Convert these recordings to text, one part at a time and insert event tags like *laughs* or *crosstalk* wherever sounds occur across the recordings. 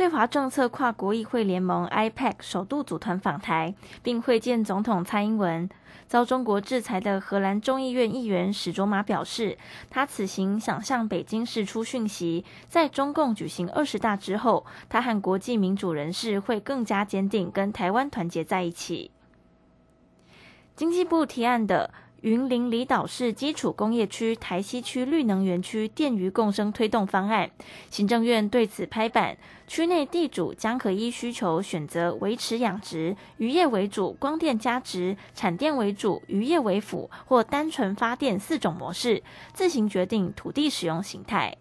对华政策跨国议会联盟 （IPAC） 首度组团访台，并会见总统蔡英文。遭中国制裁的荷兰众议院议员史卓玛表示，他此行想向北京释出讯息，在中共举行二十大之后，他和国际民主人士会更加坚定跟台湾团结在一起。经济部提案的。云林离岛市基础工业区台西区绿能园区电鱼共生推动方案，行政院对此拍板，区内地主将可依需求选择维持养殖、渔业为主、光电加值、产电为主、渔业为辅或单纯发电四种模式，自行决定土地使用形态。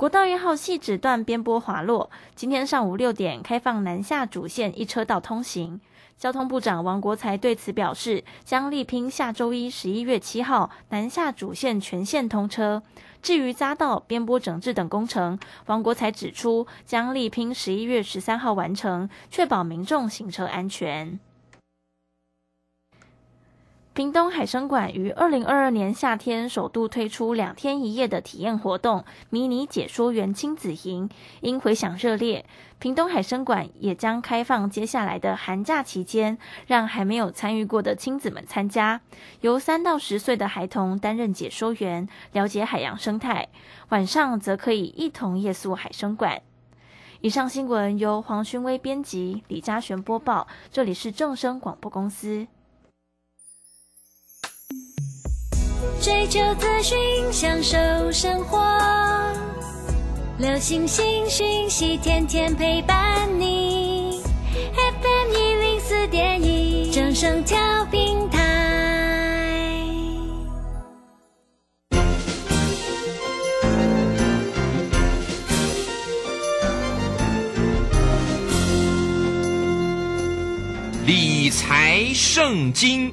国道一号细止段边坡滑落，今天上午六点开放南下主线一车道通行。交通部长王国才对此表示，将力拼下周一十一月七号南下主线全线通车。至于匝道边坡整治等工程，王国才指出，将力拼十一月十三号完成，确保民众行车安全。屏东海生馆于二零二二年夏天首度推出两天一夜的体验活动——迷你解说员亲子营，因回响热烈，屏东海生馆也将开放接下来的寒假期间，让还没有参与过的亲子们参加，由三到十岁的孩童担任解说员，了解海洋生态，晚上则可以一同夜宿海生馆。以上新闻由黄勋威编辑，李嘉璇播报，这里是正声广播公司。追求资讯，享受生活。流星星讯息，天天陪伴你。FM 一零四点一，掌声跳平台。理财圣经。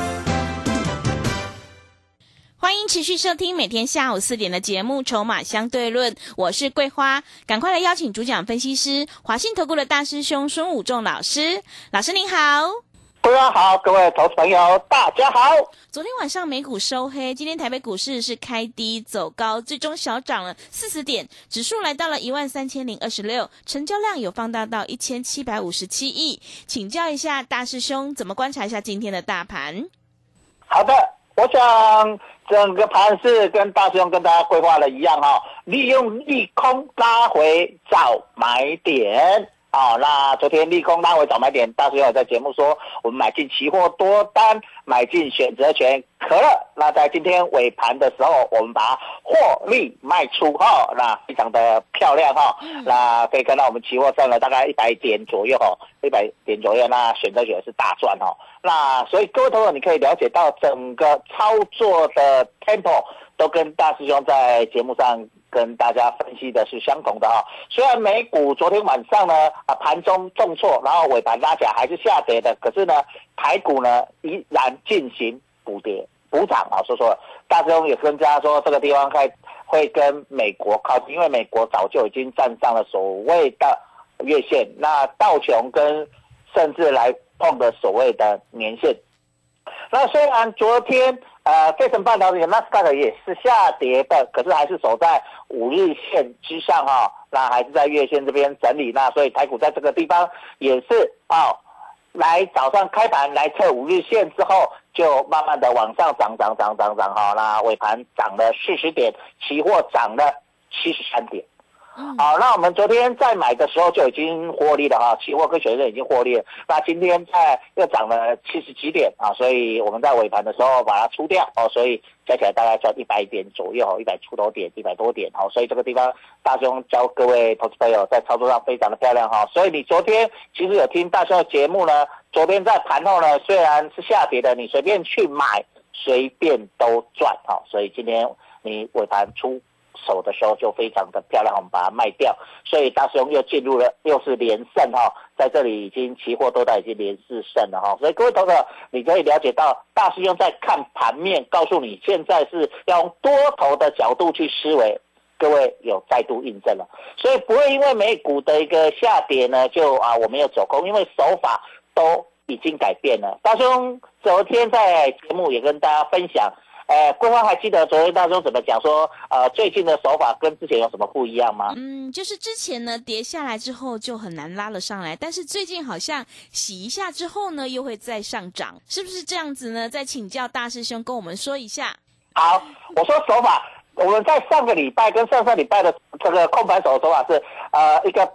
欢迎持续收听每天下午四点的节目《筹码相对论》，我是桂花，赶快来邀请主讲分析师华信投顾的大师兄孙武仲老师。老师您好，桂花好，各位投资朋友大家好。昨天晚上美股收黑，今天台北股市是开低走高，最终小涨了四十点，指数来到了一万三千零二十六，成交量有放大到一千七百五十七亿。请教一下大师兄，怎么观察一下今天的大盘？好的，我想。整个盘是跟大师兄跟大家规划的一样哈，利用利空拉回找买点好。那昨天利空拉回找买点，大师兄在节目说，我们买进期货多单，买进选择权可乐。那在今天尾盘的时候，我们把获利卖出哈，那非常的漂亮哈。那可以看到我们期货上了大概一百点左右哈，一百点左右，那选择权是大赚哈。那所以各位朋友，你可以了解到整个操作的 tempo 都跟大师兄在节目上跟大家分析的是相同的哈。虽然美股昨天晚上呢啊盘中重挫，然后尾盘拉起来还是下跌的，可是呢台股呢依然进行补跌补涨啊。所以说大师兄也跟大家说，这个地方会会跟美国靠近，因为美国早就已经站上了所谓的月线，那道琼跟甚至来碰的所谓的年线。那虽然昨天呃，费城半导体纳斯达克也是下跌的，可是还是守在五日线之上哈、那还是在月线这边整理，那所以台股在这个地方也是啊、来早上开盘来测五日线之后，就慢慢的往上涨涨涨涨涨哈，那尾盘涨了四十点，期货涨了七十三点。好，那我们昨天在买的时候就已经获利了哈，期货跟选择已经获利了。那今天在又涨了七十几点啊，所以我们在尾盘的时候把它出掉哦，所以加起来大概赚一百点左右，一百出头点，一百多点哦，所以这个地方大兄教各位投资朋友在操作上非常的漂亮哈。所以你昨天其实有听大兄的节目呢，昨天在盘后呢虽然是下跌的，你随便去买，随便都赚哈。所以今天你尾盘出。手的时候就非常的漂亮，我们把它卖掉，所以大师兄又进入了又是连胜哈，在这里已经期货多单已经连四胜了哈，所以各位投资你可以了解到大师兄在看盘面，告诉你现在是要用多头的角度去思维，各位有再度印证了，所以不会因为美股的一个下跌呢，就啊我们有走空，因为手法都已经改变了。大师兄昨天在节目也跟大家分享。呃，桂花还记得昨天大兄怎么讲说，呃，最近的手法跟之前有什么不一样吗？嗯，就是之前呢跌下来之后就很难拉了上来，但是最近好像洗一下之后呢又会再上涨，是不是这样子呢？再请教大师兄跟我们说一下。好，我说手法，我们在上个礼拜跟上上礼拜的这个控盘手的手法是，呃，一个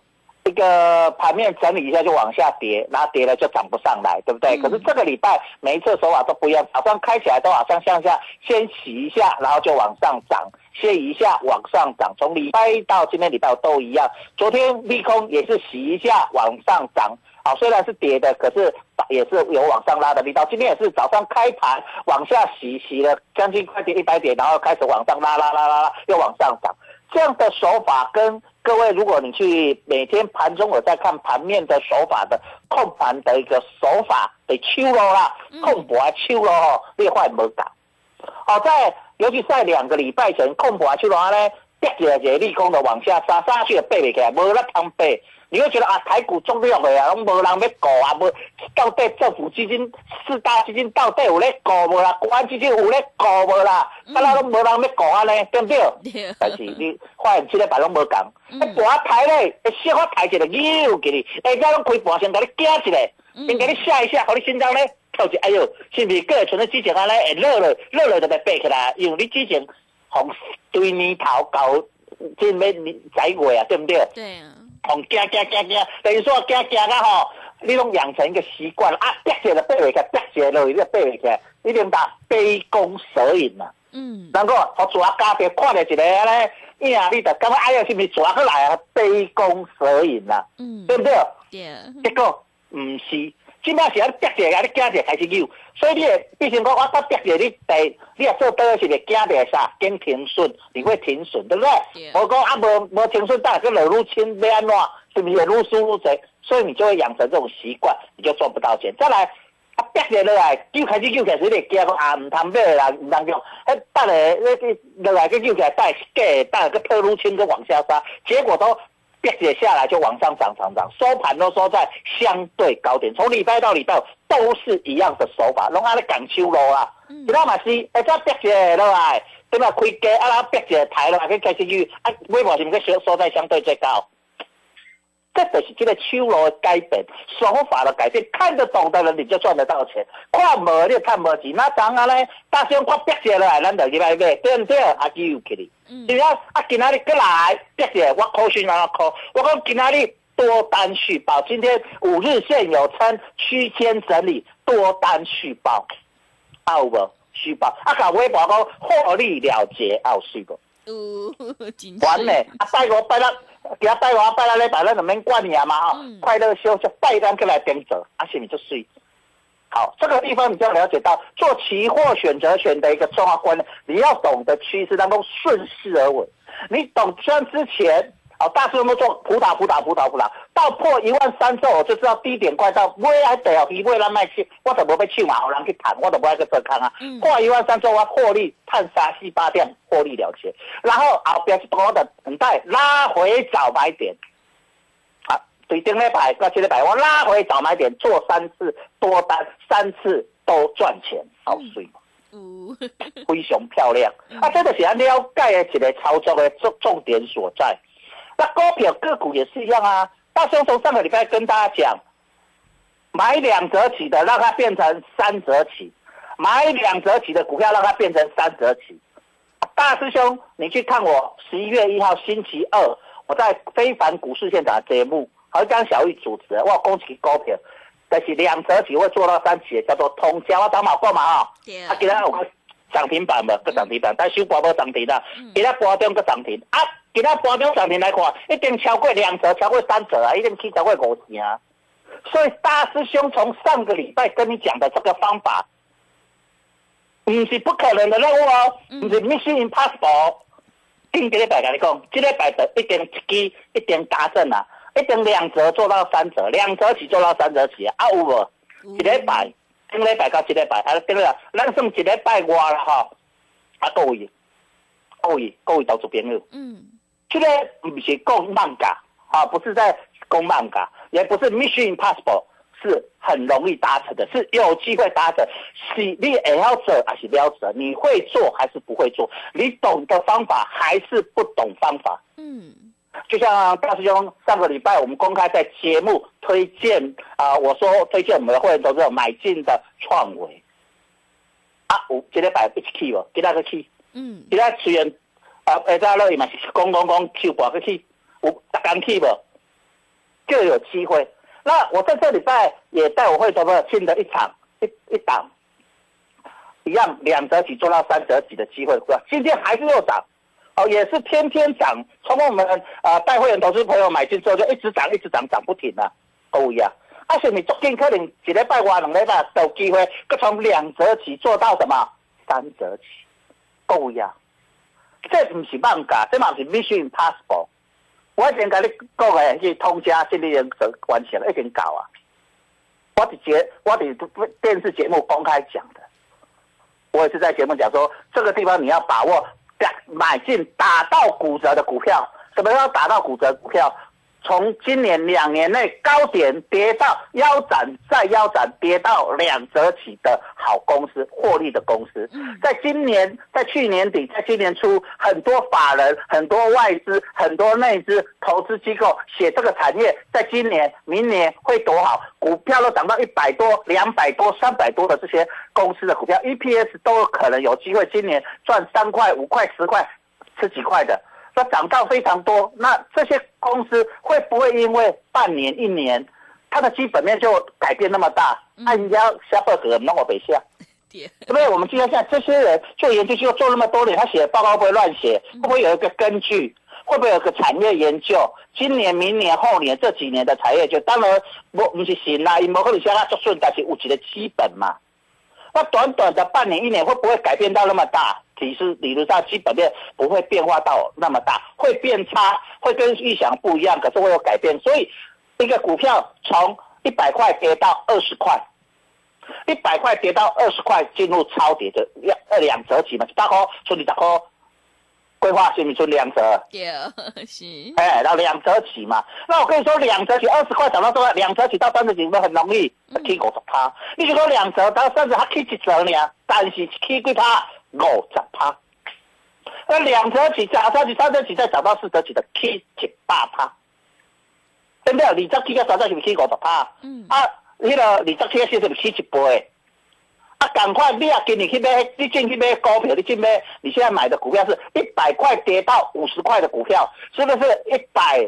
一个盘面整理一下就往下跌，然后跌了就涨不上来，对不对？嗯可是这个礼拜每一次的手法都不一样，早上开起来都好像向下先洗一下，然后就往上涨，先一下往上涨，从礼拜一到今天礼拜五都一样。昨天利空也是洗一下往上涨。好，虽然是跌的，可是也是有往上拉的力道。今天也是早上开盘往下洗，洗了将近快跌一百点，然后开始往上拉拉拉拉拉，又往上涨。这样的手法跟各位，如果你去每天盘中我在看盘面的手法的控盘的一个手法得秋了啦，控盘秋了哦，你会无搞。好，在尤其在两个礼拜前控盘手路呢，跌起来一个利空的往下杀，杀去就背不起来，无那通背。你会觉得啊，台股中弱的啊，拢无人要顾啊，无到底政府基金、四大基金到底有咧顾无啦？国安基金有咧顾无啦？啊，那拢无人要顾啊呢，对不对？对但是你发现这个别拢无共，嗯一盘抬咧，会小可抬一个扭给你，下家拢开盘先甲你惊一下，嗯先甲你吓一下，互你心脏咧跳一，哎哟，是毋是个会像你之前安尼会热了，热了就要爬起来，因为你之前从对年头到即要年十一月啊，对不对？对啊，从惊惊惊惊，等于说惊惊啊吼，你拢养成一个习惯啊，跌起来爬袂起来，跌起来落去你就爬袂起来，你连打杯弓蛇影啊。嗯，能够互蛇家别看到一个咧，伊啊，你就感觉哎呀，是不是蛇过来啊？杯弓蛇影啊，嗯，对不对？对，结果唔是，即摆是啊，跌一个，你惊一个开始扭，所以你会毕竟讲我到跌一个，你第你也做倒是会惊一个啥？跟停损，你会停损，对不对对？我讲啊，无无停损，当然个落入轻要安怎？是不是会愈输愈侪？所以你就会养成这种习惯，你就赚不到钱。再来。啊，跌下落来，救开始救起来，你会惊讲啊，毋通买啦，毋通用。迄等下，那个落来个救起来，带是假的，等下个特入轻跟往下杀，结果都跌跌下来就往上涨涨涨，收盘都收在相对高点，从礼拜到礼拜五都是一样的手法，拢安尼港秋路啦。嗯其他嘛是，哎，再跌下落来，对嘛开价，啊然后跌下抬落来，去开始去，啊尾盘是毋是收收在相对最高？这就是这个手路的改变，手法的改变，看得懂的人你就赚得到钱，看无你就看无钱。那当然咧，大声看跌下来，咱就去买买，对不对？啊，救起你。嗯是啊，啊，今仔日过来跌下来，我扣讯啊扣，我讲今仔日多单续报，今天五日线有称区间整理，多单续报，啊有无？续报，啊，甲微博讲获利了结，啊有续无？*laughs* 哦，真完嘞！啊，拜五拜六，今拜五拜六礼拜咱就免管你啊嘛哈嗯，快乐休就拜单过来点走，啊是你就水。好，这个地方你就要了解到，做期货选择权的一个重要观念，你要懂得趋势当中顺势而为。你懂像之前，哦，大师有没有做普打普打普打普打，到破一万三之后，我就知道低点快到，未来第后机会咱卖去，我怎么被去嘛，好难去谈，我怎么爱去做空啊。嗯破一万三之后，我获利探三四八点，获利了结。然后后边是多的等待拉回找买点。啊，对对顶礼拜到这礼拜，我拉回早买点做三次多单，三次都赚钱，好水嘛，呜，*laughs* 非常漂亮。啊，这个是咱了解的一个操作的重重点所在。那高票个股也是一样啊。大兄从上个礼拜跟大家讲，买两折起的让它变成三折起，买两折起的股票让它变成三折起。大师兄，你去看我十一月一号星期二我在非凡股市现场的节目，和江小玉主持，我恭喜高票，但是两折起会做到三起，叫做通宵，我打马过嘛哈。对啊，今天有个涨停板嘛，个涨停板，但收盘无涨停啦，今天盘中个涨停啊，今天盘中涨停来看，一定超过两折，超过三折啊，一定去超过五成啊。所以大师兄从上个礼拜跟你讲的这个方法，不是不可能的任务哦，不是 mission impossible。顶个礼拜跟你讲，这礼拜的一定一支一定达成啊，一定两折做到三折，两折起做到三折起啊，啊有无？一礼拜，顶礼拜到这礼拜，啊，顶了，咱算一礼拜外了吼，啊，各位，各位，各位投资朋友，嗯，这个不是讲漫画啊，不是在讲漫画，也不是 mission impossible，是很容易达成的，是有机会达成。是你也要做还是不要做？你会做还是不会做？你懂的方法还是不懂方法？嗯，就像大师兄上个礼拜我们公开在节目推荐啊、我说推荐我们的会员投资者买进的创维啊，我今天摆一起去无？今仔个去？嗯，今仔虽然啊，下早落去嘛是讲讲讲去博个去，有逐工去无？就有机会。那我在这礼拜也带我会投资者进了一场一一档，一样两折起做到三折起的机会，是吧？今天还是又涨。哦，也是天天涨，从我们呃带会员投资朋友买进之后就一直涨，一直涨，涨不停啊，都一样。而且你昨天可能一礼拜两礼拜都有机会，佮从两折起做到什么三折起，够呀。这不是漫画，这嘛是 mission impossible。我已经跟你讲的是通家这里人完成了，已经搞啊。我的节，我的电视节目公开讲的，我也是在节目讲说，这个地方你要把握。买进打到骨折的股票，什么时候打到骨折股票？从今年两年内高点跌到腰斩，再腰斩跌到两折起的好公司，获利的公司，在今年、在去年底、在今年初，很多法人、很多外资、很多内资投资机构写这个产业，在今年、明年会多好，股票都涨到一百多、两百多、三百多的这些公司的股票，EPS 都有可能有机会今年赚三块、五块、十块、十几块的。那涨到非常多，那这些公司会不会因为半年、一年，它的基本面就改变那么大？那人家下报纸那么北下，对 *laughs* 不对？我们今天现在这些人做研究机构做那么多年，他写的报告会不会乱写？会不会有一个根据？会不会有个产业研究？今年、明年、后年这几年的产业就当然不不是行啦，因为可能现在做顺，但是有几个基本嘛。那短短的半年、一年会不会改变到那么大？其实理论上基本面不会变化到那么大，会变差，会跟预想不一样，可是会有改变。所以一个股票从一百块跌到二十块，一百块跌到二十块，进入超跌的两二两折起嘛，大哥，说你大哥，规划是不是出两折？对，是，哎，然后两折起嘛。那我跟你说，两折起二十块涨到多少？两折起到三十几，都很容易起五十趴。你就说两折到三十，它起一折呢，但是起几趴？五十趴，那两折起、三折起、三折起，再涨到四折起的起一百趴，对不对？二十起到三折起起五十趴，嗯，啊，那个二十起的时是起一倍，啊，赶快你啊，今年去买，你进去买股票，你进买，你现在买的股票是一百块跌到五十块的股票，是不是一百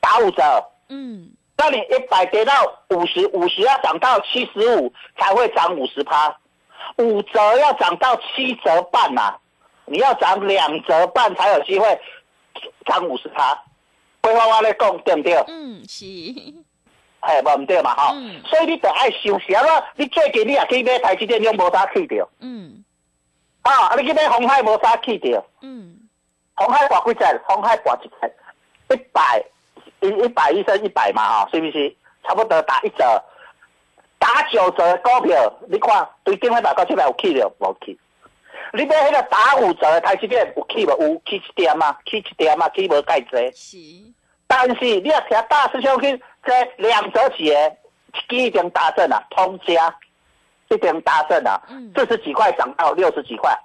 打五折？嗯，那你一百跌到五十，五十要涨到七十五才会涨五十趴。五折要涨到七折半呐、你要涨两折半才有机会涨五十趴。规划我咧讲对不对？嗯，是，哎，无唔对嘛吼。嗯所以你得爱休息啊！你最近你也去买台积电，你无啥去掉嗯啊！你去买红海无啥去掉，嗯，红海博几只？红海博一只一百一一百一升一百嘛哈，是不是？差不多打一折。打九折的股票，你看对顶礼拜到七百有去了无去？你买迄个打五折的台积电有去无？有去一点嘛？去一点嘛？去无介济。是，但是你要听大师兄去这两折起的，一定打正啊，通家一定打正啊嗯，四十几块涨到六十几块，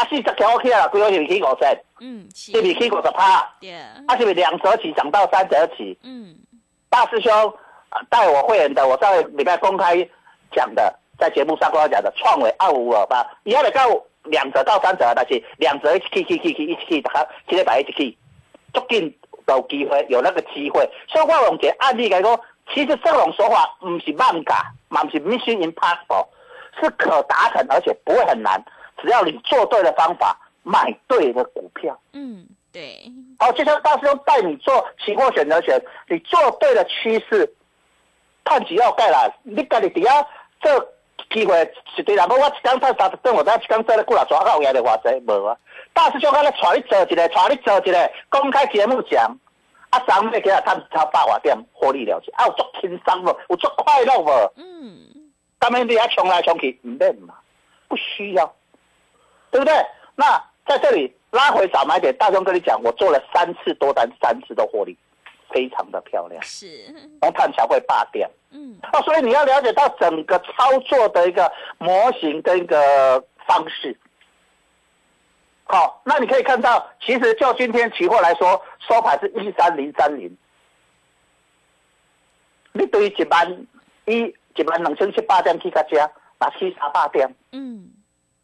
啊四十条 OK 啦，规个是起五成，嗯，是是不是起五十趴？对，啊是不是两折起涨到三折起？嗯大师兄呃带我会员的，我上个礼拜公开讲的，在节目上公开讲的，创维二五二八，以后得到两折到三折，但是两折一起起起起一起起，大家七礼拜一起起，足紧有机会有那个机会。所以我用一个案例来讲，其实这种手法不是漫改，嘛不是 mission impossible，是可达成，而且不会很难，只要你做对了方法，买对的股票。嗯，对，好，就像大师兄带你做期货选择权，你做对了趋势，探几要盖啦，你家己底下这机会是对啦，我我一天赚三十顿，我再一天做咧几若抓到有的偌济无啊。大师兄，我咧带你做一个，带你做一个公开节目讲，啊，昨尾今日赚超百外点获利了结，啊，有足轻松无？有足快乐无？嗯当然你要冲来冲去，唔免嘛，不需要，对不对？那在这里拉回早买点，大雄跟你讲，我做了三次多单，三次都获利，非常的漂亮，是，红探才会霸点。嗯啊，所以你要了解到整个操作的一个模型跟一个方式。好，那你可以看到，其实就今天期货来说，收盘是一三零三零。你对于一万一一万两千七八点去到这，那七十八点，嗯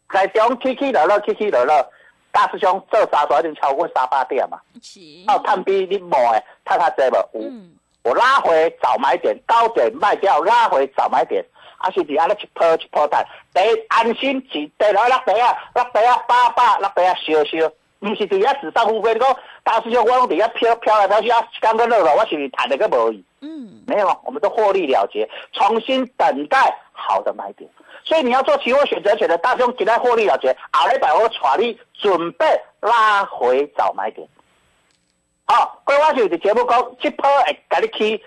台中起起落落，起起落落，大师兄做三段已经超过三百点嘛。是，啊，探比你摸的，探他这无有。嗯。我拉回早买点，高点卖掉，拉回早买点，啊是伫安尼一波一波单，第一安心是第落落地啊，落地啊八百，落地啊烧烧，毋是伫遐自上富贵，你讲大师兄我拢伫遐飘飘来飘去啊，一天个落落，我是赚的个无伊，嗯。没有，我们都获利了结，重新等待好的买点。所以你要做期货选择权的大兄，今天获利了结，下礼拜我带你准备拉回早买点。好，规划就是节目讲，这波会给你去，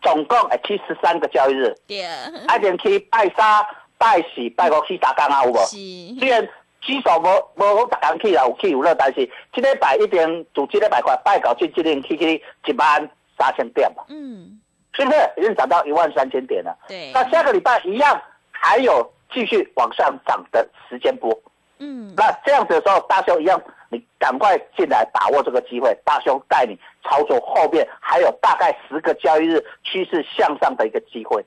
总共会去十三个交易日，对，啊，连去拜三、拜四、拜五去打工啊，有无？是，虽然指数无无讲逐工去啦，有去有落，但是这礼拜一定从这礼拜块拜到这这天去去一万三千点嘛，嗯。是不是？已经涨到一万三千点了？对，那下个礼拜一样还有继续往上涨的时间波。嗯那这样子的时候，大兄一样，你赶快进来把握这个机会，大兄带你操作后面还有大概十个交易日趋势向上的一个机会。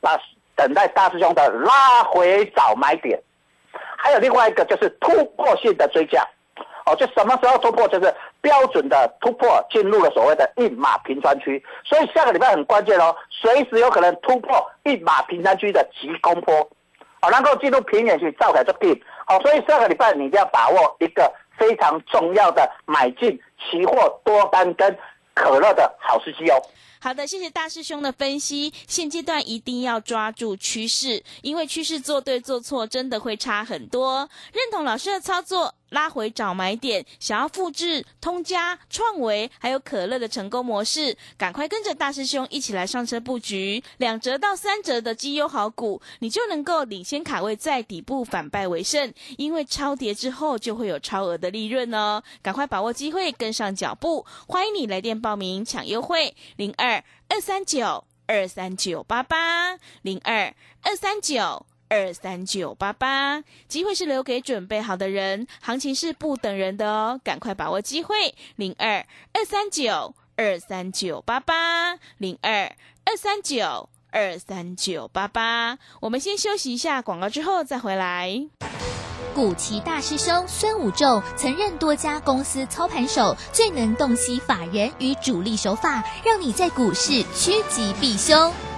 那等待大师兄的拉回早买点，还有另外一个就是突破性的追加。哦，就什么时候突破？就是标准的突破，进入了所谓的一马平川区。所以下个礼拜很关键哦，随时有可能突破一马平川区的急攻坡。好，能够进入平原区造改就定。好，所以下个礼拜你一定要把握一个非常重要的买进期货多单跟可乐的好时机哦。好的，谢谢大师兄的分析。现阶段一定要抓住趋势，因为趋势做对做错真的会差很多。认同老师的操作，拉回找买点，想要复制通家、创维还有可乐的成功模式，赶快跟着大师兄一起来上车布局两折到三折的绩优好股，你就能够领先卡位，在底部反败为胜。因为超跌之后就会有超额的利润哦，赶快把握机会，跟上脚步。欢迎你来电报名抢优惠，零二二三九二三九八八零二二三九。二三九八八，机会是留给准备好的人，行情是不等人的哦，赶快把握机会，零二二三九二三九八八零二二三九二三九八八。我们先休息一下广告，之后再回来。古奇大师兄孙武仲曾任多家公司操盘手，最能洞悉法人与主力手法，让你在股市趋吉避凶。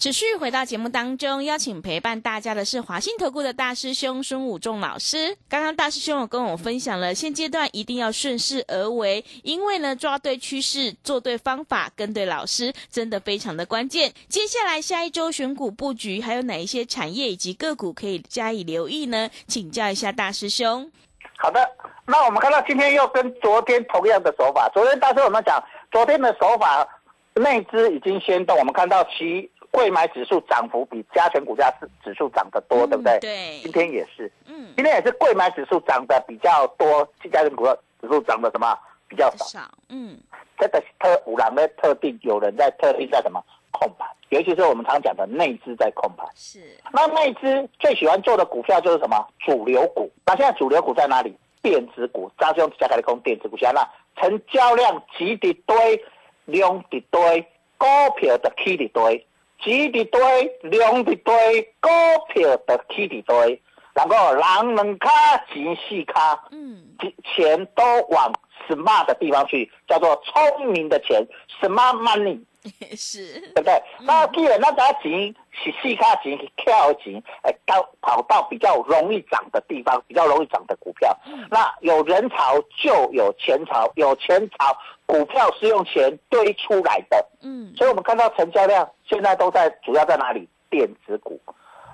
持续回到节目当中，邀请陪伴大家的是华信投顾的大师兄孙武仲老师。刚刚大师兄有跟我分享了，现阶段一定要顺势而为，因为呢，抓对趋势、做对方法、跟对老师，真的非常的关键。接下来下一周选股布局，还有哪一些产业以及个股可以加以留意呢？请教一下大师兄。好的，那我们看到今天又跟昨天同样的手法。昨天大师我们讲，昨天的手法内资已经先动，我们看到其贵买指数涨幅比加权股价指指数涨得多，对不对？对今天也是，嗯，今天也是贵买指数涨得比较多，加权股价指数涨得什么比较少？少，嗯，这个特五郎的特定，有人在特定在什么控盘，尤其是我们常讲的内资在控盘。是，那内资最喜欢做的股票就是什么主流股。那现在主流股在哪里？电子股，张兄加开的空电子股，现在成交量挤的堆，量的堆，股票的起的堆，挤一堆，量一堆，股票的起一堆，然后人两卡情绪卡，嗯，钱都往 smart 的地方去，叫做聪明的钱，smart money。*laughs* 是，对不对？那既然那家钱是细卡钱、跳钱，哎，到跑到比较容易涨的地方，比较容易涨的股票。那有人潮就有钱潮，有钱潮，股票是用钱堆出来的。嗯，所以我们看到成交量现在都在主要在哪里？电子股。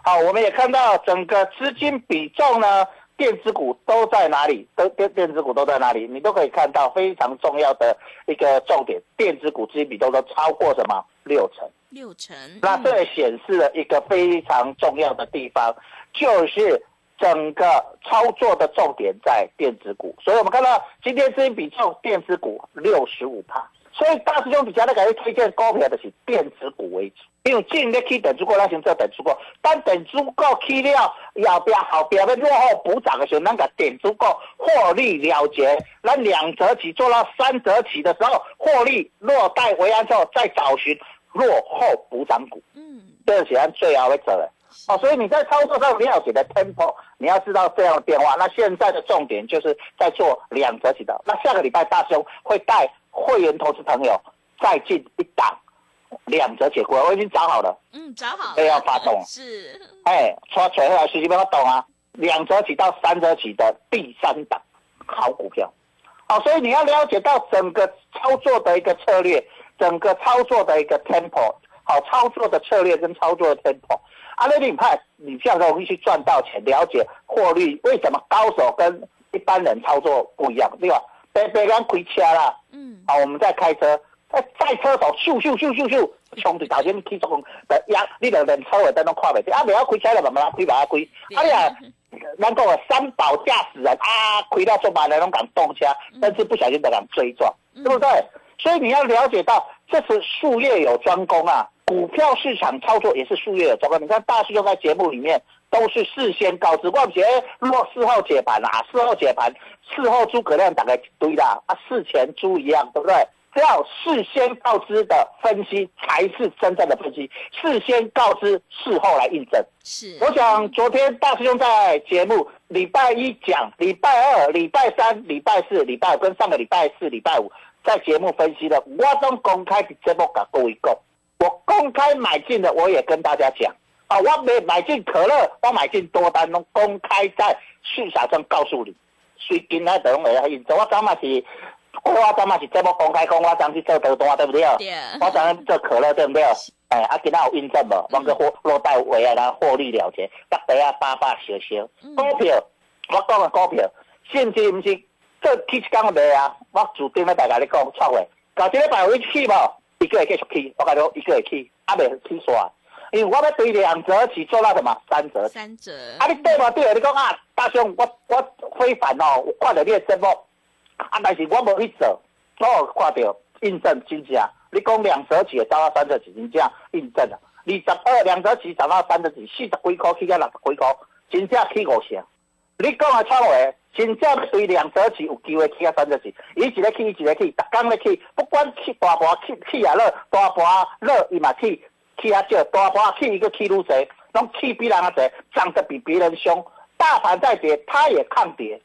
好，我们也看到整个资金比重呢，电子股都在哪里？都电电子股都在哪里？你都可以看到非常重要的一个重点，电子股资金比重都超过什么六成。六成，那这也显示了一个非常重要的地方，就是整个操作的重点在电子股。所以我们看到今天资金比重电子股六十五趴，所以大师兄底下咧给你推荐股票的是电子股为主。因为进咧去等主股，咱先做等主股，当等主股去了，后边后边要落后补涨的时候，那个点主股获利了结，咱两折起做到三折起的时候，获利落袋为安之后，再找寻落后补涨股。嗯，这是咱最好的责任。哦，所以你在操作上你要写的 tempo，你要知道这样的变化。那现在的重点就是在做两折起的。那下个礼拜大兄会带会员投资朋友再进一档两折起股，我已经找好了。嗯，找好了，这要发动是，哎，抓锤回来学习不要懂啊。两折起到三折起的第三档好股票。好，所以你要了解到整个操作的一个策略，整个操作的一个 tempo，好操作的策略跟操作的 tempo。阿雷你派，你这样容易去赚到钱，了解获利为什么高手跟一般人操作不一样，对吧？别别刚开车啦，嗯，好，我们在开车，哎，赛车手咻咻咻咻咻，冲着头先起作的压，你两人车尾灯都看袂见，啊，袂晓开车了慢慢开，慢慢开，哎呀，咱讲的三宝驾驶人啊，开到做慢的拢敢动车，但是不小心就敢追撞，对不对？所以你要了解到，这是术业有专攻啊。股票市场操作也是术业有专攻。你看大师兄在节目里面都是事先告知，我们觉得若事后解盘啊，事后解盘，事后诸葛亮大概一堆啦，啊，事前猪一样，对不对？只要事先告知的分析才是真正的分析，事先告知，事后来印证。是，我想昨天大师兄在节目礼拜一讲，礼拜二、礼拜三、礼拜四、礼拜五跟上个礼拜四、礼拜五在节目分析的，我都公开的节目跟各位讲，我公开买进的我也跟大家讲啊，我没买进可乐，我买进多单拢公开在市场上告诉你，所以今天等会来印证，我昨嘛是。我昨嘛是这么公开讲，我昨去做多单，对不对？对，我昨天做可乐，对不对？哎，啊，今仔有印证无？我个获落袋位啊，然后获利了结，得底啊八百少少。股票，我讲的股票，甚至毋是这起一工卖啊，我注定要大家咧讲错话。搞这礼拜有去无？一个会继续去，我甲你一个会去，啊未去煞。因为我要对两折起做到什么三折。三折。啊，你对嘛对？你讲啊，大兄，我我非凡哦，我看到你的节目。啊！但是我无去做，我有看到印证真正。你讲两折起涨到三折起，真正印证了。二十二两折起涨到三折起，四十几块起到六十几块，真正起五成。你讲的错话，真正对两折起有机会起到三折起，伊一个起，一个起，逐工咧起，不管起大盘起起啊乐，大盘乐伊嘛起起啊少，大盘去一个起愈侪，拢起比人啊侪，涨得比别人凶。大盘在跌，它也抗跌。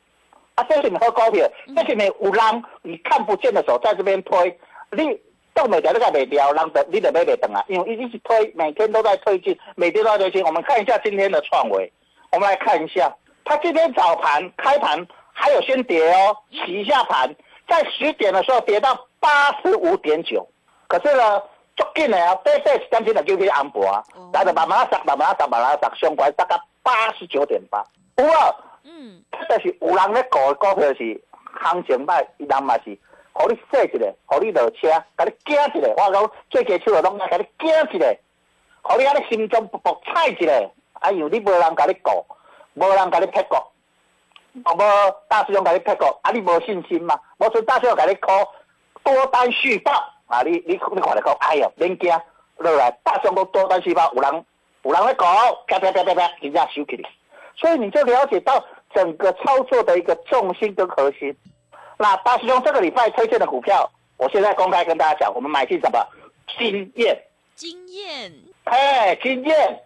啊，这是你喝高铁，这是你有人你看不见的时候在这边推，你动袂掉，你甲袂掉，人得你得买袂等啊，因为一直推，每天都在推进，每天都在推进。我们看一下今天的创维，我们来看一下，它今天早盘开盘还有先跌哦，洗一下盘，在十点的时候跌到八十五点九，可是呢，足紧的啊，短短时间之内就去安博啊，来就慢慢涨，慢慢涨，慢慢涨，上关大概八十九点八，有啊，嗯，但是有人咧搞的股票是行情歹，伊人嘛是，互你说一个，互你落车，甲你惊一个，我讲做家手的拢爱甲你惊一个，互你安尼心中卜卜踩一个，啊，因为你无人甲你搞，无人甲你撇过，哦无大师兄甲你撇过，啊，你无信心嘛？无说大师兄甲你考多单续报，啊，你你你看来讲，哎哟，免惊，落来大师兄都多单细胞，有人有人咧搞，啪啪啪啪啪，人家收起你。所以你就了解到整个操作的一个重心跟核心。那大师兄这个礼拜推荐的股票，我现在公开跟大家讲，我们买进什么？经验，经验，哎，经验，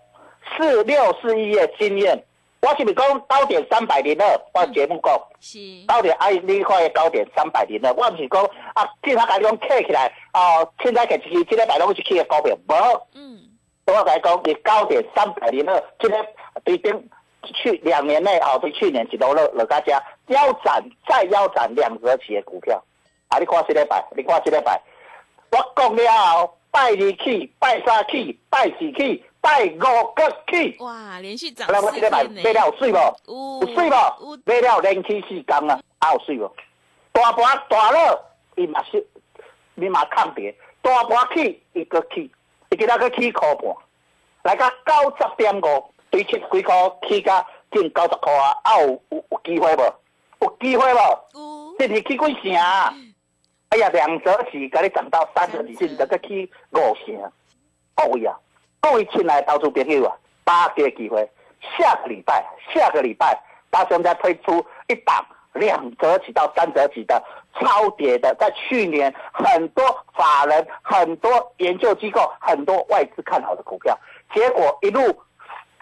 四六四一页经验。我是不是讲高点三百零二？我节目讲。是，高点哎，你看的高点三百零二，我不是讲啊，其他甲你讲刻起来哦，现在给一这个摆拢是去的股票，无。嗯，我来讲，你高点三百零二，今天对顶去两年内啊，对去年一路落落大家腰斩再腰斩两折起的股票，啊，你看这礼拜，你看这礼拜，我讲了后，拜二去，拜三去，拜四起，拜五个起，哇，连续涨好了，我四这礼拜天呢，买了有水无？有有水无？买了连起四天啊，还有水无？大盘大了，伊嘛是，你嘛抗跌，大盘起伊个起，伊今仔个起箍半，来到九十点五，对七几箍起甲近九十箍啊，还有有有机会无？有机会无？有，这是起几成啊？哎呀，两折起，给你涨到三折起，甚至个起五成。哦呀啊，各位亲爱的投资朋友啊，把握机会，下个礼拜，下个礼拜，大兄再推出一档两折起到三折起的超跌的，在去年很多法人、很多研究机构、很多外资看好的股票，结果一路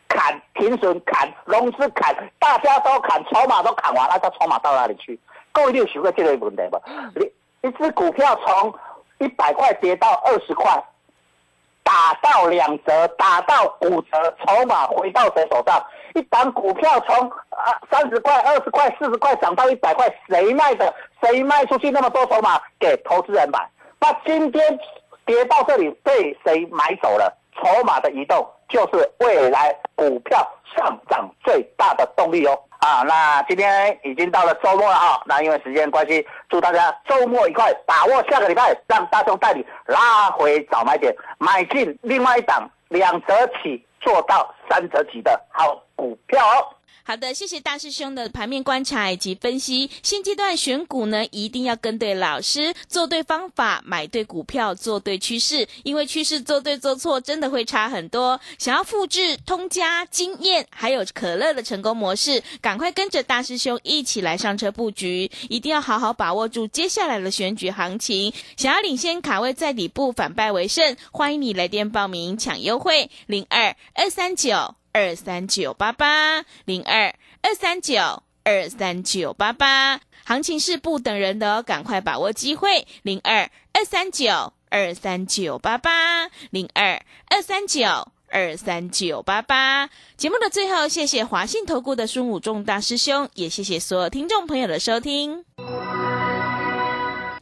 砍停损、砍融资、砍，大家都砍，筹码都砍完了，那筹码到哪里去？各位，你有想过这个问题吗？你一只股票从一百块跌到二十块，打到两折，打到五折，筹码回到谁手上？一档股票从啊三十块、二十块、四十块涨到一百块，谁卖的？谁卖出去那么多筹码给投资人买？那今天跌到这里被谁买走了？筹码的移动就是未来股票上涨最大的动力哦。啊，那今天已经到了周末了啊，那因为时间关系，祝大家周末愉快，把握下个礼拜，让大众带你拉回早买点，买进另外一档两折起做到三折起的好股票哦。好的，谢谢大师兄的盘面观察以及分析。现阶段选股呢，一定要跟对老师，做对方法，买对股票，做对趋势。因为趋势做对做错，真的会差很多。想要复制通家经验，还有可乐的成功模式，赶快跟着大师兄一起来上车布局，一定要好好把握住接下来的选举行情。想要领先卡位在底部，反败为胜，欢迎你来电报名抢优惠，零二二三九。二三九八八零二二三九二三九八八，行情是不等人的，赶快把握机会，零二二三九二三九八八零二二三九二三九八八。节目的最后，谢谢华信投顾的孙武仲大师兄，也谢谢所有听众朋友的收听。